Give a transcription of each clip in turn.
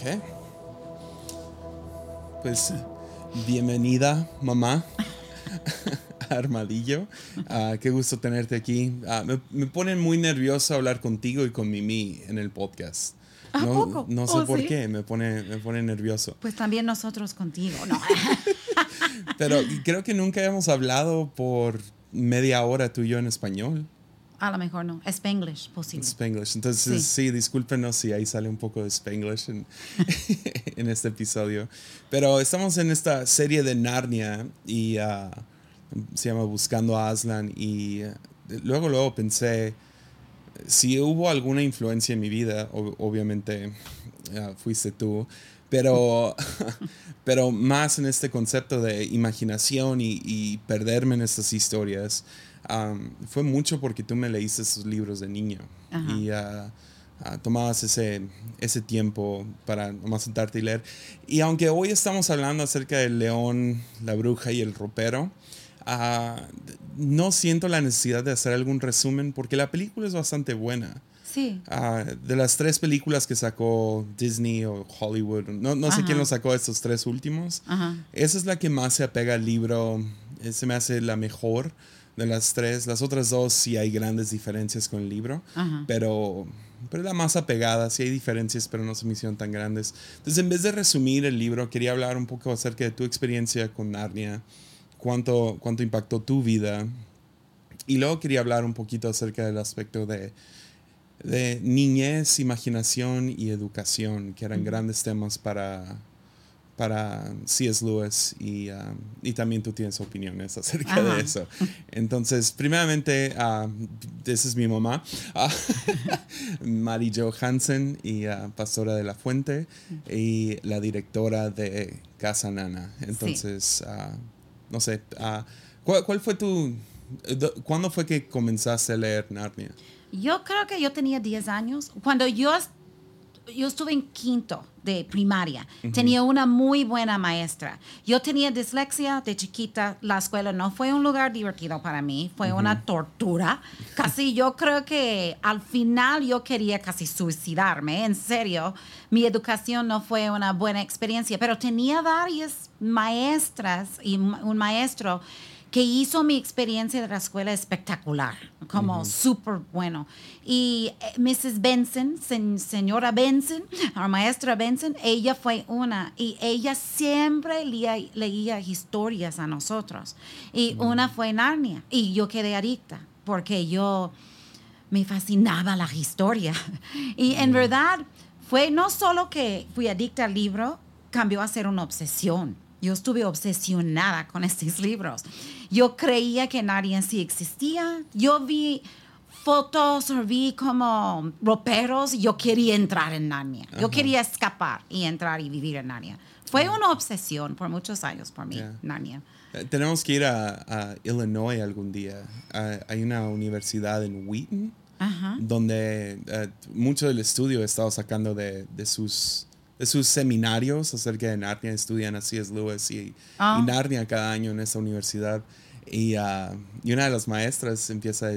Ok. Pues bienvenida, mamá. Armadillo. Ah, qué gusto tenerte aquí. Ah, me, me, pone muy nervioso hablar contigo y con Mimi en el podcast. ¿A no, poco? no sé ¿Oh, por sí? qué, me pone, me pone nervioso. Pues también nosotros contigo, ¿no? Pero creo que nunca hemos hablado por media hora tú y yo en español. A lo mejor no. Spanglish, posible. Spanglish. Entonces, sí, discúlpenos si ahí sale un poco de Spanglish en, en este episodio. Pero estamos en esta serie de Narnia y ah, se llama Buscando a Aslan. Y eh, luego, luego pensé, si hubo alguna influencia en mi vida, ob- obviamente ah, fuiste tú. Pero, pero más en este concepto de imaginación y, y perderme en estas historias, um, fue mucho porque tú me leíste esos libros de niño Ajá. y ah, ah, tomabas ese, ese tiempo para nomás sentarte y leer. Y aunque hoy estamos hablando acerca del león, la bruja y el ropero, ah, no siento la necesidad de hacer algún resumen porque la película es bastante buena. Sí. Ah, de las tres películas que sacó Disney o Hollywood, no, no sé quién lo sacó estos tres últimos, Ajá. esa es la que más se apega al libro, eh, se me hace la mejor de las tres. Las otras dos sí hay grandes diferencias con el libro, Ajá. pero, pero la más apegada, sí hay diferencias, pero no se me hicieron tan grandes. Entonces, en vez de resumir el libro, quería hablar un poco acerca de tu experiencia con Narnia, cuánto, cuánto impactó tu vida. Y luego quería hablar un poquito acerca del aspecto de, de niñez, imaginación y educación, que eran grandes temas para, para C.S. Lewis y, um, y también tú tienes opiniones acerca Ajá. de eso. Entonces, primeramente, uh, esa es mi mamá, ah, Mary Jo Hansen, y uh, pastora de La Fuente y la directora de Casa Nana. Entonces, uh, no sé, uh, ¿cuál, cuál fue tu... do- ¿Cuándo fue que comenzaste a leer Narnia? Yo creo que yo tenía 10 años. Cuando yo, yo estuve en quinto de primaria, tenía una muy buena maestra. Yo tenía dislexia de chiquita. La escuela no fue un lugar divertido para mí, fue una tortura. Casi yo creo que al final yo quería casi suicidarme, en serio. Mi educación no fue una buena experiencia, pero tenía varias maestras y un maestro que hizo mi experiencia de la escuela espectacular, como súper bueno. Y eh, Mrs. Benson, sen- señora Benson, la maestra Benson, ella fue una, y ella siempre leía, leía historias a nosotros. Y una fue Narnia, y yo quedé adicta, porque yo me fascinaba la historia. Y en verdad fue no solo que fui adicta al libro, cambió a ser una obsesión. Yo estuve obsesionada con estos libros. Yo creía que Narnia sí existía. Yo vi fotos vi como roperos yo quería entrar en Narnia. Yo Ajá. quería escapar y entrar y vivir en Narnia. Fue una obsesión por muchos años por mí, Ya. Narnia. Eh, Tenemos que ir a, a Illinois algún día. Ah, hay una universidad en Wheaton Ajá. donde eh, mucho del estudio he estado sacando de, de sus, de sus seminarios acerca de Narnia. Estudian a C.S. Lewis y, Ah. y Narnia cada año en esa universidad. Y, ah, y una de las maestras empieza a,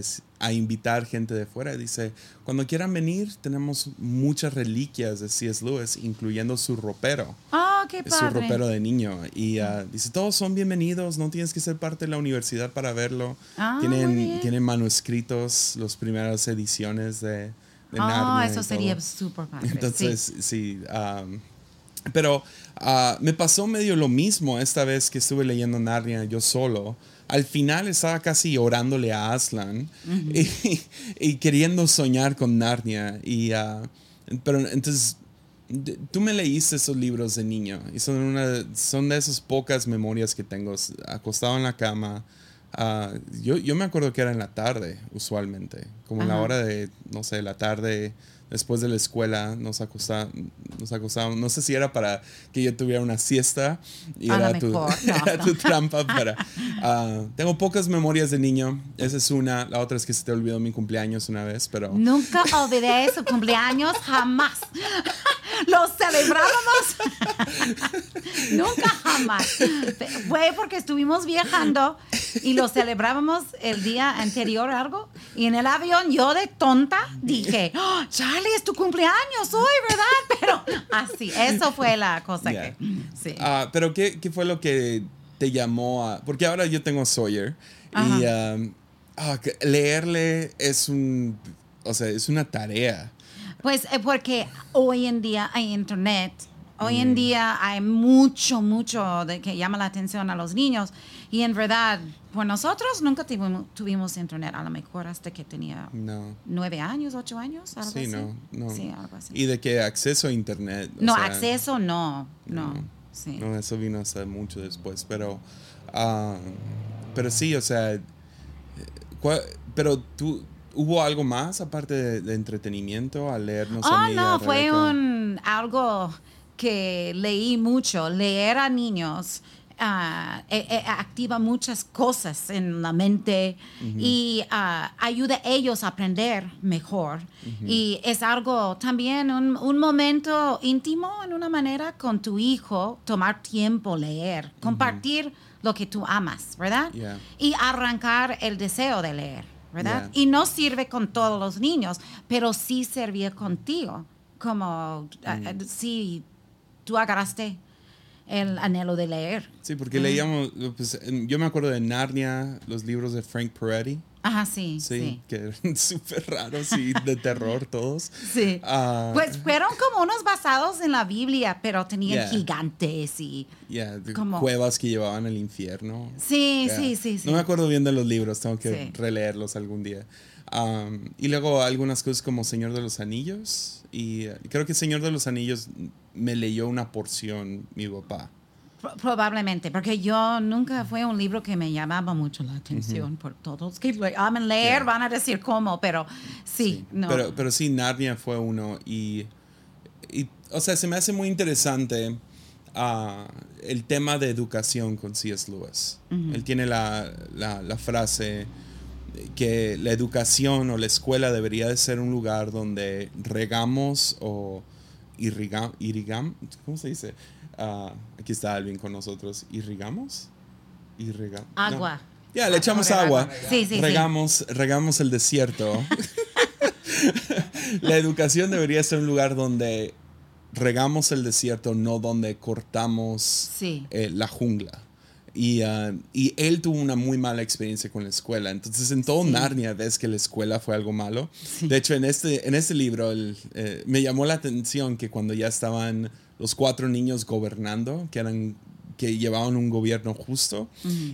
a invitar gente de fuera. Dice, cuando quieran venir, tenemos muchas reliquias de C.S. Lewis, incluyendo su ropero Oh, qué es su padre. ropero de niño. Y ah, dice, todos son bienvenidos, no tienes que ser parte de la universidad para verlo. Ah, tienen, tienen manuscritos, las primeras ediciones de, Oh, y eso sería súper padre. Entonces, sí. sí. um, pero ah, me pasó medio lo mismo esta vez que estuve leyendo Narnia yo solo. Al final estaba casi orándole a Aslan y, y queriendo soñar con Narnia. Y, ah, pero entonces, tú me leíste esos libros de niño y son, una, son de esas pocas memorias que tengo acostado en la cama. Ah, yo, yo me acuerdo que era en la tarde, usualmente, como en la Ajá. hora de, no sé, la tarde, después de la escuela, nos acostábamos, nos acostábamos. No sé si era para que yo tuviera una siesta y A era tu, no, era no. tu trampa para... ah, tengo pocas memorias de niño, esa es una, la otra es que se te olvidó mi cumpleaños una vez, pero... Nunca olvidé su cumpleaños, jamás. Lo celebrábamos. Nunca jamás. Fue porque estuvimos viajando y lo celebrábamos el día anterior algo. Y en el avión yo de tonta dije, oh, Charlie, es tu cumpleaños hoy, ¿verdad? Pero así, eso fue la cosa que... Sí. Ah, pero ¿qué, ¿qué, fue lo que te llamó a...? Porque ahora yo tengo Sawyer y um, leerle es un... O sea, es una tarea. Pues eh, porque hoy en día hay internet, hoy en mm. día hay mucho, mucho de que llama la atención a los niños y en verdad, pues nosotros nunca tuvimos, internet, a lo mejor hasta que tenía nueve años, ocho años, algo sí, así. No, no. Sí, algo así. Y de que acceso a internet. No, acceso no, no, sí. No, eso vino hasta mucho después, pero, ah, pero sí, o sea, eh, pero tú, ¿Hubo algo más aparte de, entretenimiento al leernos? Oh, a no, fue un, algo que leí mucho. Leer a niños uh, activa muchas cosas en la mente y uh, ayuda a ellos a aprender mejor. Y es algo también, un, un, momento íntimo en una manera con tu hijo, tomar tiempo, leer, compartir lo que tú amas, ¿verdad? Y arrancar el deseo de leer. ¿Verdad? Y no sirve con todos los niños, pero sí servía contigo, como mm. si tú agarraste el anhelo de leer. Sí, porque leíamos, pues, yo me acuerdo de Narnia, los libros de Frank Peretti. Ajá, sí. Sí, que eran súper raros y de terror todos. Sí. Ah, pues fueron como unos basados en la Biblia, pero tenían gigantes y. como, cuevas que llevaban al infierno. Sí, sí, sí, sí. No me acuerdo bien de los libros, tengo que releerlos algún día. y luego algunas cosas como Señor de los Anillos. Y creo que Señor de los Anillos me leyó una porción mi papá. Probablemente, porque yo nunca fue un libro que me llamaba mucho la atención por todos que aman leer, van a decir cómo, pero sí, no. Pero, pero sí, Narnia fue uno y, y, o sea, se me hace muy interesante uh, el tema de educación con C.S. Lewis. Él tiene la, la, la, frase que la educación o la escuela debería de ser un lugar donde regamos o irrigamos, irrigam, ¿cómo se dice? Ah, aquí está Alvin con nosotros. ¿Irrigamos? Irrigamos. Agua. Ya, le echamos agua. Sí, sí, regamos, regamos el desierto. la educación debería ser un lugar donde regamos el desierto, no donde cortamos eh, la jungla. Y, ah, y, él tuvo una muy mala experiencia con la escuela. Entonces, en todo Narnia ves que la escuela fue algo malo. De hecho, en este, en este libro eh, me llamó la atención que cuando ya estaban los cuatro niños gobernando, que, eran, que llevaban un gobierno justo,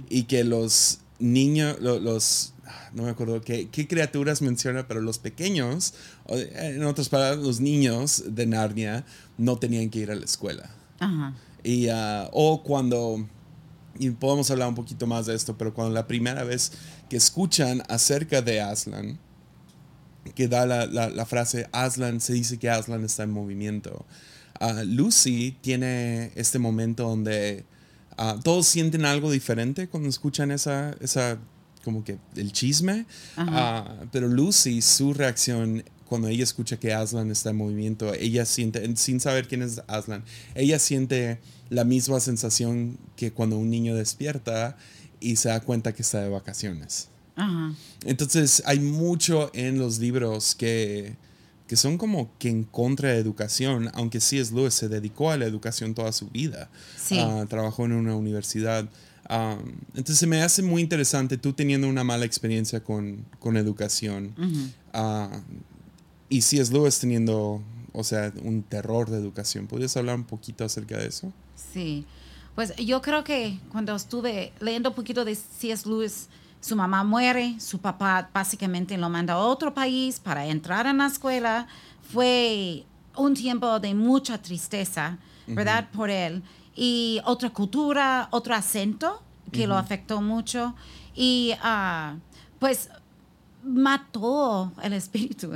y que los niños, los, no me acuerdo qué, qué, criaturas menciona, pero los pequeños, en otras palabras, los niños de Narnia no tenían que ir a la escuela. Y, ah, o cuando, y podemos hablar un poquito más de esto, pero cuando la primera vez que escuchan acerca de Aslan, que da la, la, la frase Aslan, se dice que Aslan está en movimiento. Lucy tiene este momento donde ah, todos sienten algo diferente cuando escuchan esa, esa como que el chisme, ah, pero Lucy, su reacción cuando ella escucha que Aslan está en movimiento, ella siente, sin saber quién es Aslan, ella siente la misma sensación que cuando un niño despierta y se da cuenta que está de vacaciones. Entonces hay mucho en los libros que que son como que en contra de educación, aunque C.S. Lewis se dedicó a la educación toda su vida. Ah, trabajó en una universidad. Ah, entonces me hace muy interesante tú teniendo una mala experiencia con, con educación uh, y C.S. Lewis teniendo, o sea, un terror de educación. ¿Podrías hablar un poquito acerca de eso? Sí, pues yo creo que cuando estuve leyendo un poquito de C.S. Lewis, su mamá muere, su papá básicamente lo manda a otro país para entrar en la escuela. Fue un tiempo de mucha tristeza, ¿verdad? Por él. Y otra cultura, otro acento que lo afectó mucho. Y uh, pues mató el espíritu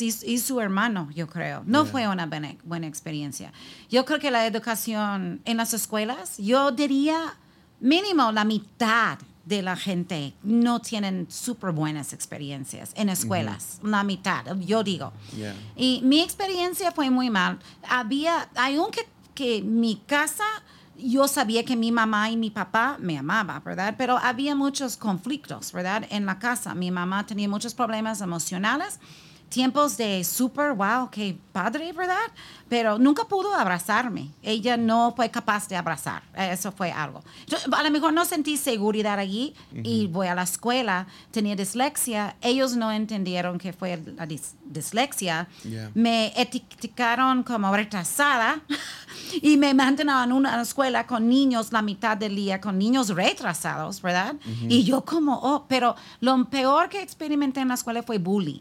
y, su hermano, yo creo. No fue una buena, buena experiencia. Yo creo que la educación en las escuelas, yo diría mínimo la mitad de la gente no tienen súper buenas experiencias en escuelas, la mitad, yo digo. Yeah. Y mi experiencia fue muy mal. Había, aunque que mi casa, yo sabía que mi mamá y mi papá me amaban, ¿verdad? Pero había muchos conflictos, ¿verdad? En la casa. Mi mamá tenía muchos problemas emocionales tiempos de súper, wow, qué padre, ¿verdad? Pero nunca pudo abrazarme. Ella no fue capaz de abrazar. Eso fue algo. Yo, a lo mejor no sentí seguridad allí y voy a la escuela, tenía dislexia. Ellos no entendieron que fue la dis dislexia. Yeah. Me etiquetaron como retrasada y me mantenían en una escuela con niños la mitad del día, con niños retrasados, ¿verdad? Y yo como, oh, pero lo peor que experimenté en la escuela fue bullying.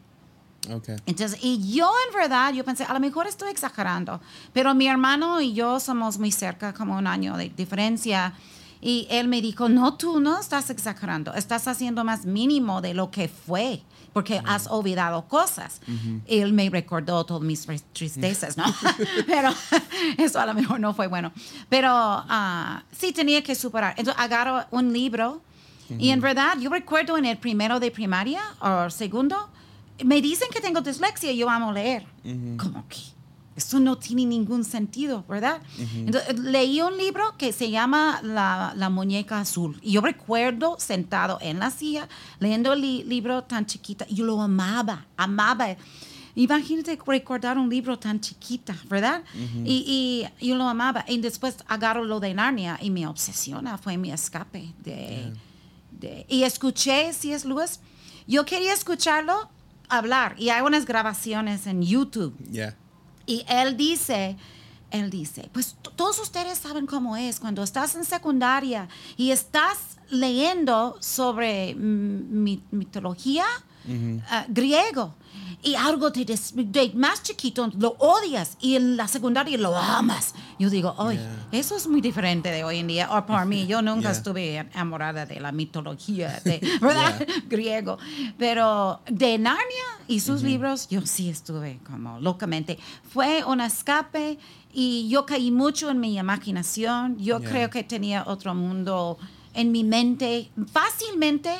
Okay. Entonces, y yo en verdad, yo pensé, a lo mejor estoy exagerando, pero mi hermano y yo somos muy cerca, como un año de diferencia. Y él me dijo, no, tú no estás exagerando, estás haciendo más mínimo de lo que fue, porque has olvidado cosas. Él me recordó todas mis tristezas, ¿no? pero eso a lo mejor no fue bueno. Pero ah, sí tenía que superar. Entonces, agarro un libro y en verdad, yo recuerdo en el primero de primaria o segundo, me dicen que tengo dislexia y yo amo leer. Como que eso no tiene ningún sentido, ¿verdad? Entonces, leí un libro que se llama La, la muñeca azul. Y yo recuerdo sentado en la silla leyendo el li libro tan chiquita. Yo lo amaba, amaba. Imagínate recordar un libro tan chiquita, ¿verdad? y, y, yo lo amaba. Y después agarro lo de Narnia y me obsesiona. Fue mi escape. De, de, y escuché C.S. Lewis. Yo quería escucharlo hablar y hay unas grabaciones en YouTube. Yeah. Y él dice, él dice, pues todos ustedes saben cómo es cuando estás en secundaria y estás leyendo sobre mitología uh, griego y algo te des, de más chiquito lo odias y en la secundaria lo amas. Yo digo, oye, Yeah. eso es muy diferente de hoy en día. O por mí, yo nunca Yeah. estuve enamorada de la mitología, de, ¿verdad? Griego. Pero de Narnia y sus libros, yo sí estuve como locamente. Fue un escape y yo caí mucho en mi imaginación. Yo Yeah. creo que tenía otro mundo en mi mente. Fácilmente,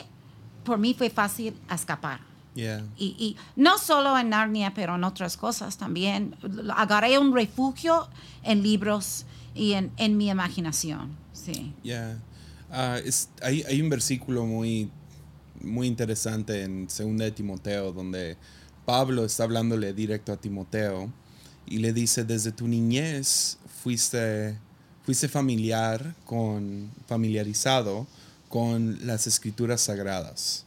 por mí fue fácil escapar. Yeah. Y, y no solo en Narnia, pero en otras cosas también. Agarré un refugio en libros y en, en mi imaginación. Sí. Yeah. Ah, es, hay, hay un versículo muy, muy interesante en 2 de Timoteo donde Pablo está hablándole directo a Timoteo y le dice, desde tu niñez fuiste, fuiste familiar con, familiarizado con las escrituras sagradas.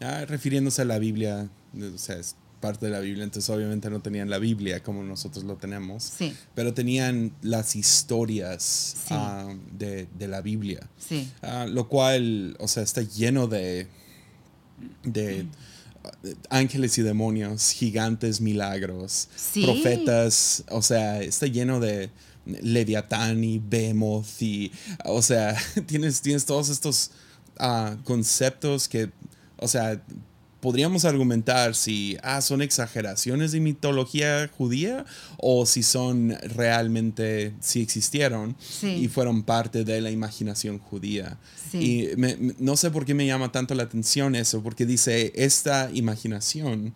Ah, refiriéndose a la Biblia, o sea, es parte de la Biblia, entonces obviamente no tenían la Biblia como nosotros lo tenemos, Sí. pero tenían las historias Sí. ah, de, de la Biblia. Sí. Ah, lo cual, o sea, está lleno de, de ángeles y demonios, gigantes, milagros, Sí. profetas, o sea, está lleno de Leviatán y Behemoth y, o sea, tienes, tienes todos estos ah, conceptos que, o sea, podríamos argumentar si ah, son exageraciones de mitología judía o si son realmente, si existieron Sí. y fueron parte de la imaginación judía. Sí. Y me- no sé por qué me llama tanto la atención eso, porque dice esta imaginación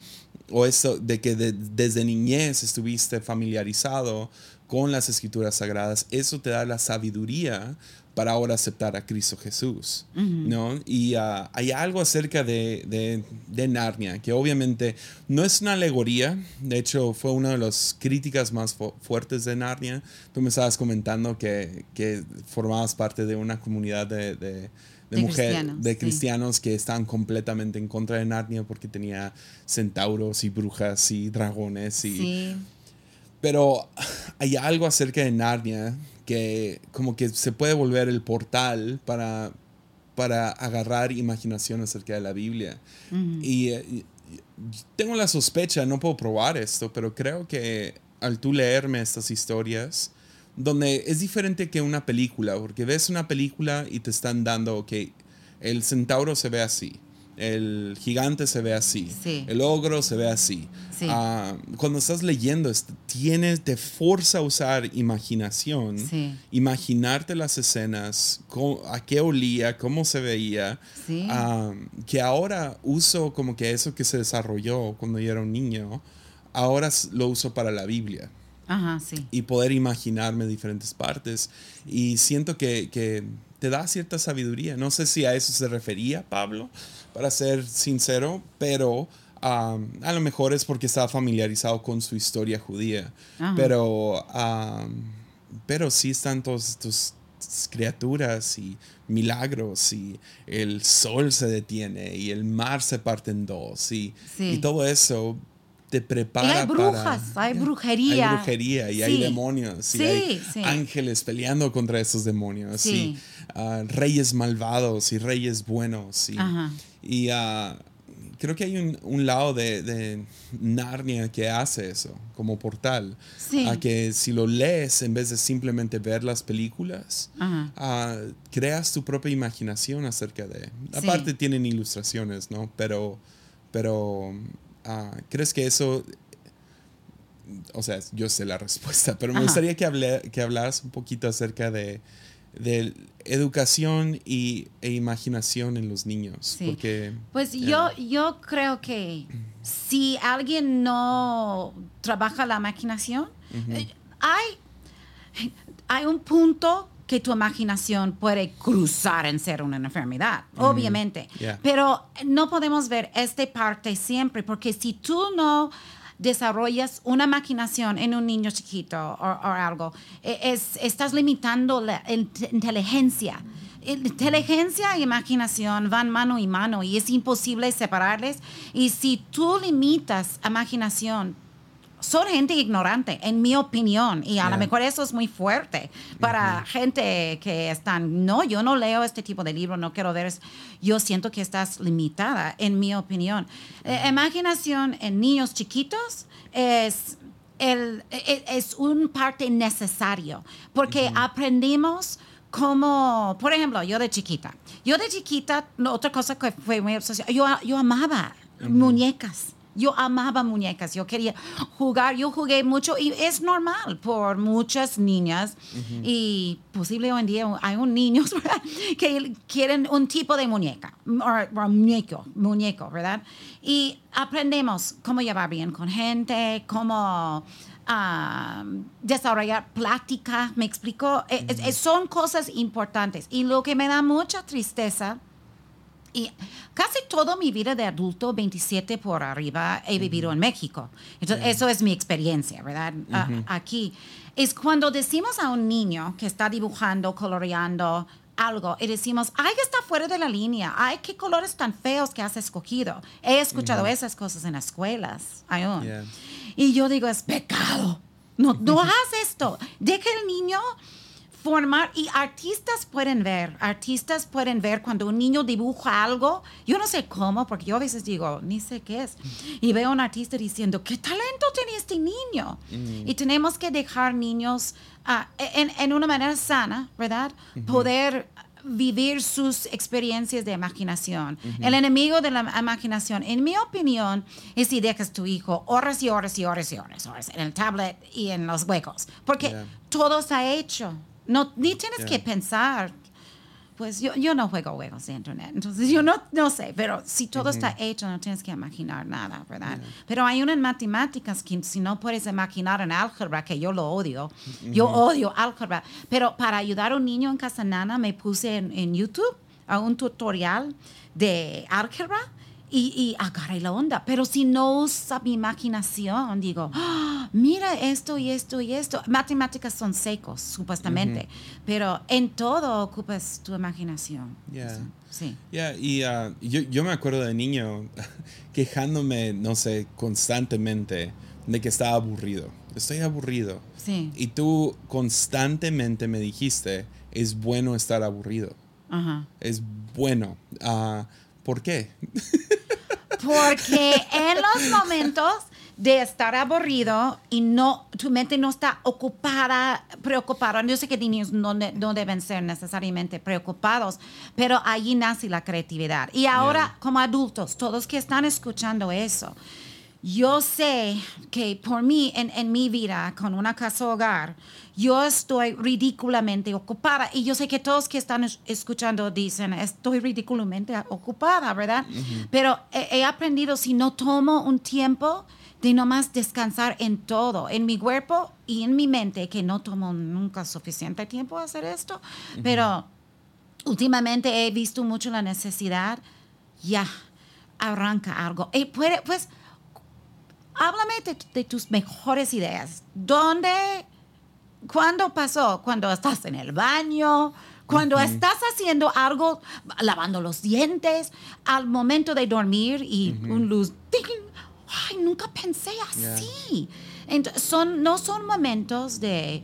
o eso de que de- desde niñez estuviste familiarizado con las escrituras sagradas, eso te da la sabiduría para ahora aceptar a Cristo Jesús, ¿no? Y ah, hay algo acerca de, de- de Narnia, que obviamente no es una alegoría, de hecho fue una de las críticas más fu- fuertes de Narnia. Tú me estabas comentando que, que formabas parte de una comunidad de, de, de De mujer- cristianos, de sí. cristianos que estaban completamente en contra de Narnia porque tenía centauros y brujas y dragones y Sí. Pero hay algo acerca de Narnia que como que se puede volver el portal para, para agarrar imaginación acerca de la Biblia. y, eh, y- tengo la sospecha, no puedo probar esto, pero creo que al tú leerme estas historias, donde es diferente que una película, porque ves una película y te están dando, ok, el centauro se ve así, el gigante se ve así, Sí. el ogro se ve así. Sí. Ah, cuando estás leyendo, tienes, te forza a usar imaginación, Sí. imaginarte las escenas, cómo- a qué olía, cómo se veía. Ah, que ahora uso como que eso que se desarrolló cuando yo era un niño, ahora lo uso para la Biblia Ajá, y poder imaginarme diferentes partes. Y siento que, que te da cierta sabiduría. No sé si a eso se refería Pablo, para ser sincero, pero um, a lo mejor es porque estaba familiarizado con su historia judía. Ajá. Pero, um, pero sí están todos estos criaturas y milagros y el sol se detiene y el mar se parte en dos y, Sí. y todo eso te Y prepara hay brujas, para hay brujería. hay brujería y hay Sí. demonios y Sí, hay sí. ángeles peleando contra esos demonios Sí. y ah, reyes malvados y reyes buenos y, Ajá. y, ah, creo que hay un, un lado de, de Narnia que hace eso como portal Sí. a que si lo lees en vez de simplemente ver las películas ah, creas tu propia imaginación acerca de aparte tienen ilustraciones no pero pero ah, crees que eso o sea, yo sé la respuesta, pero me Ajá. gustaría que, hable, que hablaras un poquito acerca de, de educación y, e imaginación en los niños. Sí. Porque, Pues yo, yo creo que si alguien no trabaja la imaginación, eh, hay, hay un punto que tu imaginación puede cruzar en ser una enfermedad, obviamente. Yeah. Pero no podemos ver esta parte siempre, porque si tú no desarrollas una imaginación en un niño chiquito o, algo, e- es, estás limitando la int- inteligencia. Inteligencia e imaginación van mano y mano y es imposible separarles. Y si tú limitas imaginación, son gente ignorante, en mi opinión, y a Yeah. lo mejor eso es muy fuerte para gente que están, no, yo no leo este tipo de libro, no quiero ver, es- yo siento que estás limitada, en mi opinión. Eh, imaginación en niños chiquitos es, el, e- es un parte necesario, porque aprendimos como, por ejemplo, yo de chiquita, yo de chiquita, otra cosa que fue muy obsesiva, yo, yo amaba muñecas. Yo amaba muñecas, yo quería jugar, yo jugué mucho y es normal por muchas niñas y posible hoy en día hay un niños ¿verdad? que quieren un tipo de muñeca o, muñeco, muñeco, ¿verdad? Y aprendemos cómo llevar bien con gente, cómo ah, desarrollar plática, ¿me explico? Es- es- son cosas importantes y lo que me da mucha tristeza y casi toda mi vida de adulto, 27 por arriba, he vivido en México. Entonces, eso es mi experiencia, ¿verdad? A- aquí. Es cuando decimos a un niño que está dibujando, coloreando algo y decimos, ay, está fuera de la línea, ay, qué colores tan feos que has escogido. He escuchado esas cosas en las escuelas aún. Yeah. Y yo digo, es pecado. No, no haz esto. Deja el niño formar y artistas pueden ver, artistas pueden ver cuando un niño dibuja algo, yo no sé cómo, porque yo a veces digo, ni sé qué es, y veo a un artista diciendo, ¿qué talento tiene este niño? Y tenemos que dejar niños ah, en, en una manera sana, ¿verdad? Poder vivir sus experiencias de imaginación. El enemigo de la imaginación, en mi opinión, es si dejas tu hijo horas y horas y horas y horas, horas en el tablet y en los huecos, porque Yeah. todo está hecho. No, ni tienes Yeah. que pensar. Pues yo, yo no juego juegos de internet, entonces yo no, no sé, pero si todo está hecho, no tienes que imaginar nada, ¿verdad? Pero hay una en matemáticas que si no puedes imaginar en álgebra, que yo lo odio, yo odio álgebra, pero para ayudar a un niño en casa nana me puse en, en YouTube a un tutorial de álgebra y, y agarré la onda. Pero si no usa mi imaginación, digo, "Ah, mira esto y esto y esto. Matemáticas son secos, supuestamente, pero en todo ocupas tu imaginación. Yeah. Sí. Yeah, y ah, yo, yo me acuerdo de niño quejándome, no sé, constantemente de que estaba aburrido. Estoy aburrido. Sí. Y tú constantemente me dijiste, es bueno estar aburrido. Ajá. Es bueno. Ah, ¿Por qué? Porque en los momentos de estar aburrido y no tu mente no está ocupada preocupados. Yo sé que niños no, no deben ser necesariamente preocupados, pero allí nace la creatividad. Y ahora, Yeah. como adultos, todos que están escuchando eso, yo sé que por mí, en, en mi vida, con una casa hogar, yo estoy ridículamente ocupada. Y yo sé que todos que están es- escuchando dicen, estoy ridículamente ocupada, ¿verdad? Pero he, he aprendido, si no tomo un tiempo de nomás descansar en todo, en mi cuerpo y en mi mente, que no tomo nunca suficiente tiempo a hacer esto, pero últimamente he visto mucho la necesidad, ya, arranca algo. Y puede, pues, háblame de, de tus mejores ideas. ¿Dónde, cuándo pasó? ¿Cuando estás en el baño? Cuando estás haciendo algo, lavando los dientes, al momento de dormir y un luz. ¡ting! Ay, nunca pensé así. Entonces, son, no son momentos de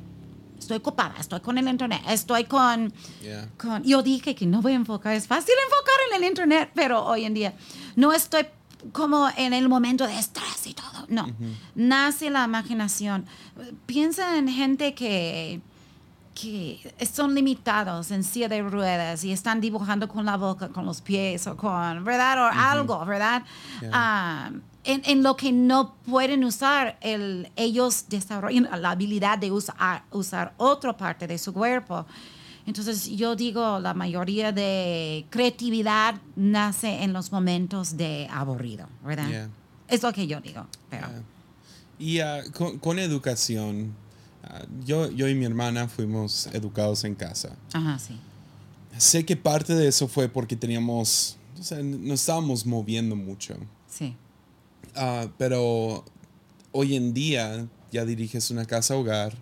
estoy ocupada, estoy con el internet, estoy con, Yeah. con- Yo dije que no voy a enfocar, es fácil enfocar en el internet, pero hoy en día no estoy como en el momento de estrés No, nace la imaginación. Piensa en gente que que son limitados en silla de ruedas y están dibujando con la boca, con los pies o con, ¿verdad? O algo, ¿verdad? Yeah. Ah, en, en lo que no pueden usar, el, ellos desarrollan la habilidad de usar, usar otra parte de su cuerpo. Entonces yo digo, la mayoría de creatividad nace en los momentos de aburrido, ¿verdad? Yeah. Es lo que yo digo, pero... Yeah. Y ah, con, con educación, ah, yo, yo y mi hermana fuimos educados en casa. Ajá, sí. Sé que parte de eso fue porque teníamos, o sea, nos estábamos moviendo mucho. Sí. Ah, pero hoy en día ya diriges una casa hogar.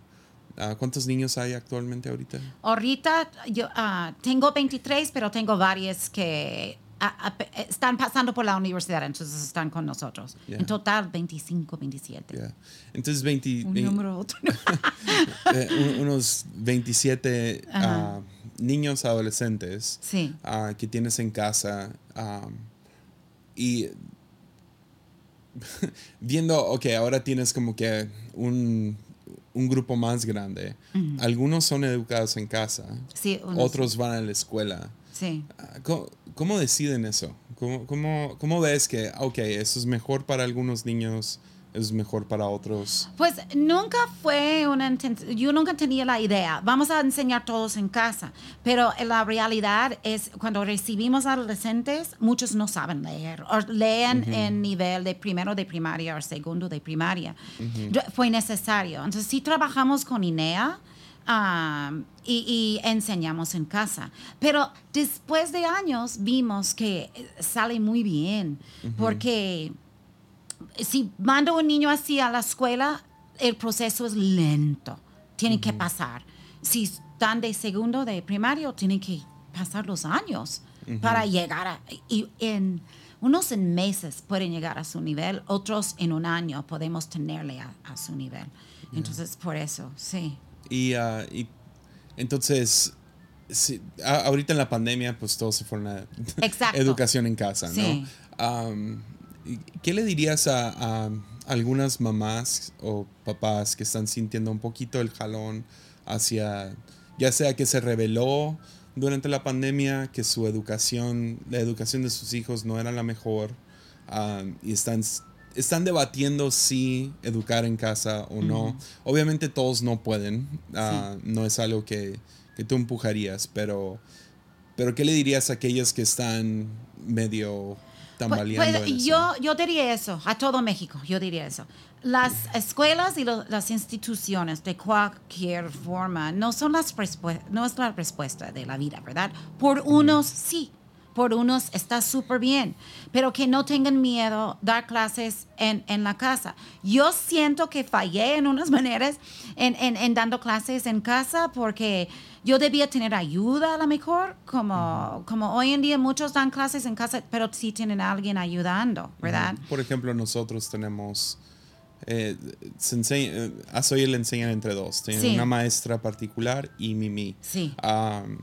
Ah, ¿Cuántos niños hay actualmente ahorita? Ahorita yo ah, tengo 23, pero tengo varias que están pasando por la universidad, entonces están con nosotros. Yeah. En total, 25, 27. Ya. Entonces, 20 Un vein- número otro. eh, un- unos 27 Ajá. ah, niños adolescentes sí, ah, que tienes en casa. ah, y viendo, ok, ahora tienes como que un, un grupo más grande. Algunos son educados en casa, sí. otros van a la escuela. Sí. Ah, ¿Cómo, cómo deciden eso? ¿Cómo, cómo, cómo ves que, ok, eso es mejor para algunos niños, es mejor para otros? Pues nunca fue una intención, yo nunca tenía la idea, vamos a enseñar todos en casa, pero la realidad es cuando recibimos adolescentes, muchos no saben leer, o leen en nivel de primero de primaria o segundo de primaria. Yo- Fue necesario. Entonces sí trabajamos con INEA. Ah, y, y enseñamos en casa. Pero después de años vimos que eh, sale muy bien, porque si mando un niño así a la escuela, el proceso es lento. Tienen que pasar. Si están de segundo, de primario, tienen que pasar los años para llegar a... Y en unos en meses pueden llegar a su nivel, otros en un año podemos tenerle a, a su nivel. Entonces, por eso, sí. Y, ah, y entonces, sí, a- ahorita en la pandemia, pues todos se fueron a educación en casa, ¿no? Sí. ¿y ¿Qué le dirías a, a algunas mamás o papás que están sintiendo un poquito el jalón hacia, ya sea que se reveló durante la pandemia, que su educación, la educación de sus hijos no era la mejor, am, y están están debatiendo si educar en casa o no. Obviamente todos no pueden, ah, no es algo que, que tú empujarías, pero, pero ¿qué le dirías a aquellos que están medio Pues, tambaleando? pues, eso? yo, yo diría eso, a todo México, yo diría eso. Las escuelas y lo- las instituciones de cualquier forma no son las no es la respuesta de la vida, ¿verdad? Por unos sí, por unos está súper bien, pero que no tengan miedo dar clases en, en la casa. Yo siento que fallé en unas maneras en, en, en dando clases en casa porque yo debía tener ayuda a lo mejor, como, como hoy en día muchos dan clases en casa, pero sí tienen a alguien ayudando, ¿verdad? Por ejemplo, nosotros tenemos... Eh, se enseña, eh, a Zoe le enseñan entre dos. Tienen Sí. una maestra particular y Mimi. Sí.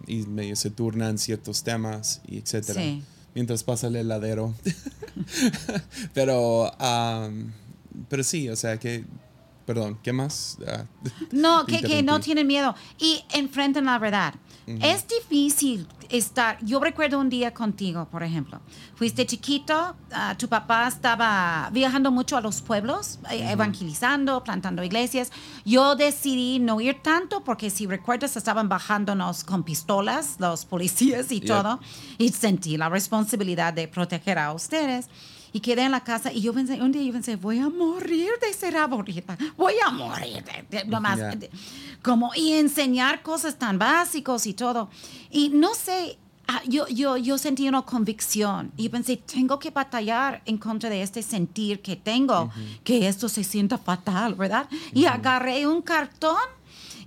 Y medio se turnan ciertos temas y etcétera. Sí. Mientras pasa el heladero. pero, am, pero sí, o sea que Perdón, ¿qué más? Ah, No, que, que no tienen miedo y enfrentan la verdad. Es difícil estar. Yo recuerdo un día contigo, por ejemplo. Fuiste chiquito, ah, tu papá estaba viajando mucho a los pueblos, eh, evangelizando, plantando iglesias. Yo decidí no ir tanto porque, si recuerdas, estaban bajándonos con pistolas los policías y Yep. todo. Y sentí la responsabilidad de proteger a ustedes. Y quedé en la casa y yo pensé, un día yo pensé, voy a morir de ser aburrida, voy a morir de, de- nomás, Ya. de- como, y enseñar cosas tan básicos y todo. Y no sé, ah, yo, yo, yo sentí una convicción y pensé, tengo que batallar en contra de este sentir que tengo, que esto se sienta fatal, ¿verdad? Y agarré un cartón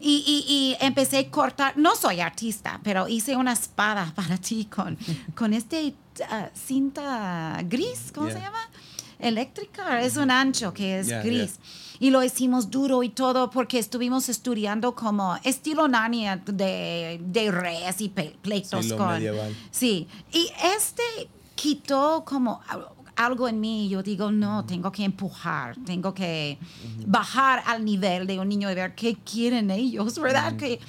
y, y- y empecé a cortar, no soy artista, pero hice una espada para ti con, con este ah, cinta gris, ¿cómo se llama? Eléctrica, es un ancho que es Yeah, gris. Y lo hicimos duro y todo porque estuvimos estudiando como estilo Narnia de, de reyes y pleitos Sí, con... medieval. Sí, y este quitó como algo en mí. Yo digo, no, tengo que empujar, tengo que bajar al nivel de un niño y ver qué quieren ellos, ¿verdad? ¿Qué,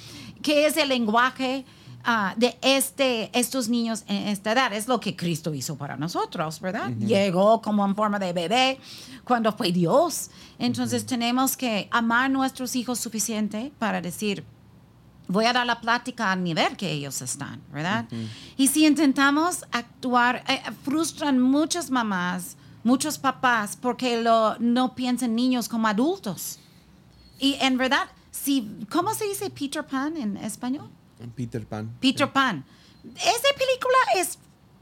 qué es el lenguaje ah, de este, estos niños en esta edad? Es lo que Cristo hizo para nosotros, ¿verdad? Llegó como en forma de bebé cuando fue Dios. Entonces tenemos que amar a nuestros hijos suficiente para decir, voy a dar la plática al nivel que ellos están, ¿verdad? Y si intentamos actuar, eh, frustran muchas mamás, muchos papás, porque lo, no piensan niños como adultos. Y en verdad, si, ¿cómo se dice Peter Pan en español? Peter Pan. Peter Pan. Esa película es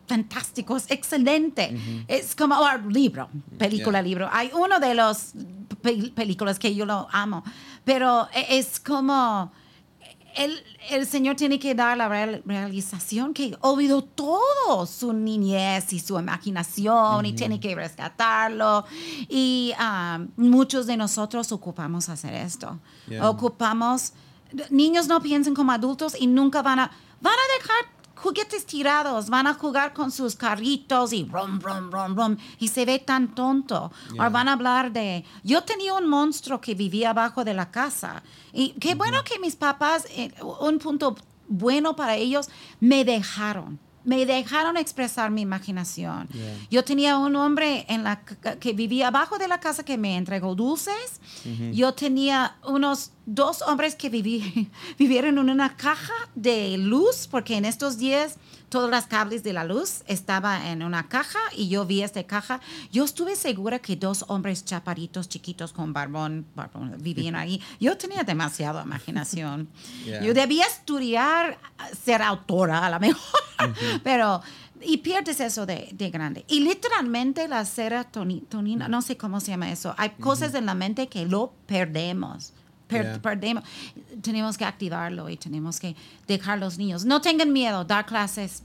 fantástico, es excelente. Es como o libro, película, Yeah. libro. Hay uno de los pe- películas que yo lo amo, pero e- es como el, el Señor tiene que dar la real- realización que olvidó todo su niñez y su imaginación y tiene que rescatarlo. Y ah, muchos de nosotros ocupamos hacer esto. Yeah. Ocupamos, niños no piensan como adultos y nunca van a, van a dejar juguetes tirados, van a jugar con sus carritos y rum, rum, rum, rum, y se ve tan tonto. Yeah. O van a hablar de, yo tenía un monstruo que vivía abajo de la casa, y qué bueno que mis papás, eh, un punto bueno para ellos, me dejaron. Me dejaron expresar mi imaginación. Yeah. Yo tenía un hombre en la, que vivía abajo de la casa que me entregó dulces. Yo tenía unos dos hombres que viví- vivieron en una caja de luz, porque en estos días todos los cables de la luz estaban en una caja y yo vi esta caja. Yo estuve segura que dos hombres chaparitos chiquitos con barbón, barbón vivían ahí. Yo tenía demasiada imaginación. Yeah. Yo debía estudiar ser autora a lo mejor, pero y pierdes eso de, de grande. Y literalmente la serotonina, no sé cómo se llama eso, hay cosas en la mente que lo perdemos. Per- Yeah. Perdemos. Tenemos que activarlo y tenemos que dejar los niños. No tengan miedo, dar clases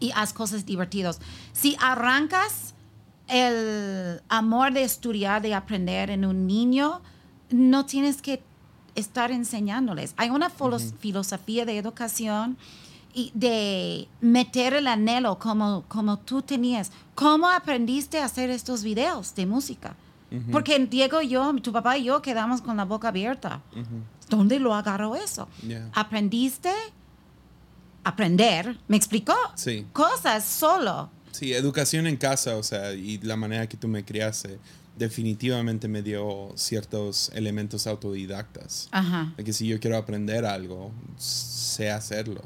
y haz cosas divertidas. Si arrancas el amor de estudiar, de aprender en un niño, no tienes que estar enseñándoles. Hay una filo- filosofía de educación y de meter el anhelo como, como tú tenías. ¿Cómo aprendiste a hacer estos videos de música? Porque Diego y yo, tu papá y yo quedamos con la boca abierta. ¿Dónde lo agarró eso? Yeah. ¿Aprendiste? Aprender, ¿me explicó? Sí. Cosas solo. Sí, educación en casa, o sea, y la manera que tú me criaste, definitivamente me dio ciertos elementos autodidactas. Ajá. De que si yo quiero aprender algo, sé hacerlo.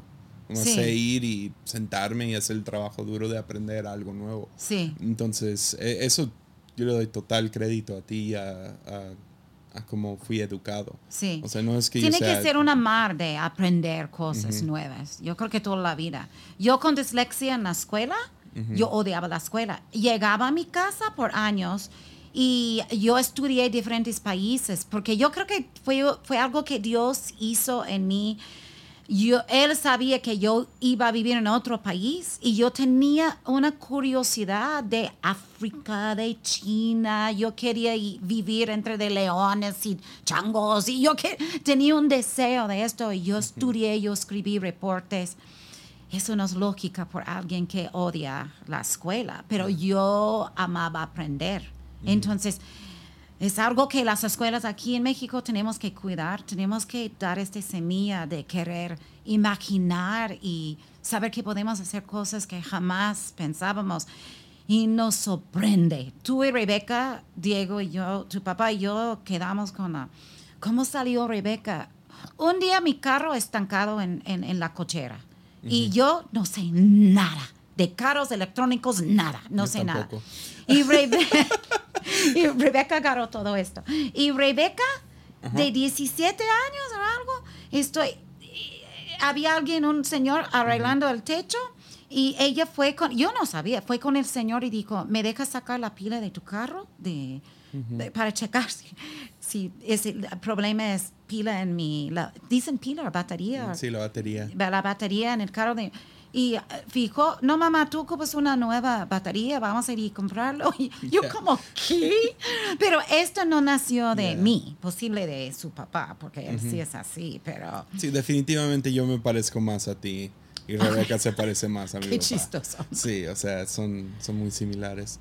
Como Sí. sé ir y sentarme y hacer el trabajo duro de aprender algo nuevo. Sí. Entonces, e- eso yo le doy total crédito a ti, a, a, a cómo fui educado. Sí. O sea, no es que Tiene yo sea... que ser una mar de aprender cosas nuevas. Yo creo que toda la vida. Yo con dislexia en la escuela, yo odiaba la escuela. Llegaba a mi casa por años y yo estudié diferentes países porque yo creo que fue, fue algo que Dios hizo en mí. Yo, él sabía que yo iba a vivir en otro país y yo tenía una curiosidad de África, de China. Yo quería vivir entre de leones y changos y yo que, tenía un deseo de esto y yo estudié, yo escribí reportes. Eso no es lógica por alguien que odia la escuela, pero yo amaba aprender. Entonces, es algo que las escuelas aquí en México tenemos que cuidar, tenemos que dar esta semilla de querer imaginar y saber que podemos hacer cosas que jamás pensábamos y nos sorprende. Tú y Rebeca, Diego y yo, tu papá y yo quedamos con la, ¿cómo salió Rebeca? Un día mi carro estancado en, en, la cochera y yo no sé nada de carros electrónicos, nada, no sé nada. Y Rebeca, y Rebeca agarró todo esto. Y Rebeca, de 17 años o algo, estoy, había alguien, un señor arreglando el techo y ella fue con, yo no sabía, fue con el señor y dijo, ¿me dejas sacar la pila de tu carro de, para checar si, si el problema es pila en mi, la, dicen pila o batería? Sí, la batería. La batería en el carro de... Y eh, fijo, no mamá, tú ocupas una nueva batería, vamos a ir y comprarlo. Y yo como, ¿qué? Pero esto no nació de mí, posible de su papá, porque él sí es así, pero... Sí, definitivamente yo me parezco más a ti. Y Rebeca se parece más a mí. Qué chistoso. Sí, o sea, son, son muy similares.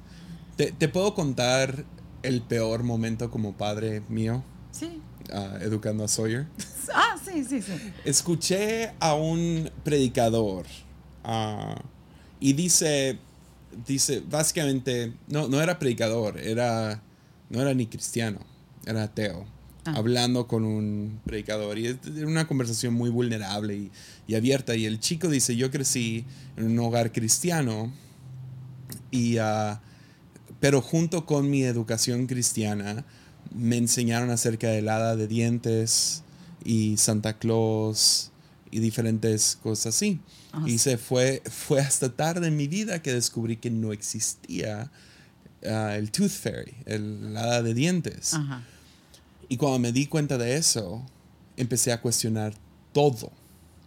¿Te, ¿Te, puedo contar el peor momento como padre mío? Sí. Ah, educando a Sawyer. Ah, sí, sí, sí. Escuché a un predicador Ah, y dice, dice, básicamente, no, no era predicador, era, no era ni cristiano, era ateo, ah. hablando con un predicador. Y era una conversación muy vulnerable y, abierta. Y el chico dice, yo crecí en un hogar cristiano, y, ah, pero junto con mi educación cristiana, me enseñaron acerca del hada de dientes y Santa Claus y diferentes cosas así. Y se fue, fue hasta tarde en mi vida que descubrí que no existía ah, el Tooth Fairy, el hada de dientes. Y cuando me di cuenta de eso, empecé a cuestionar todo.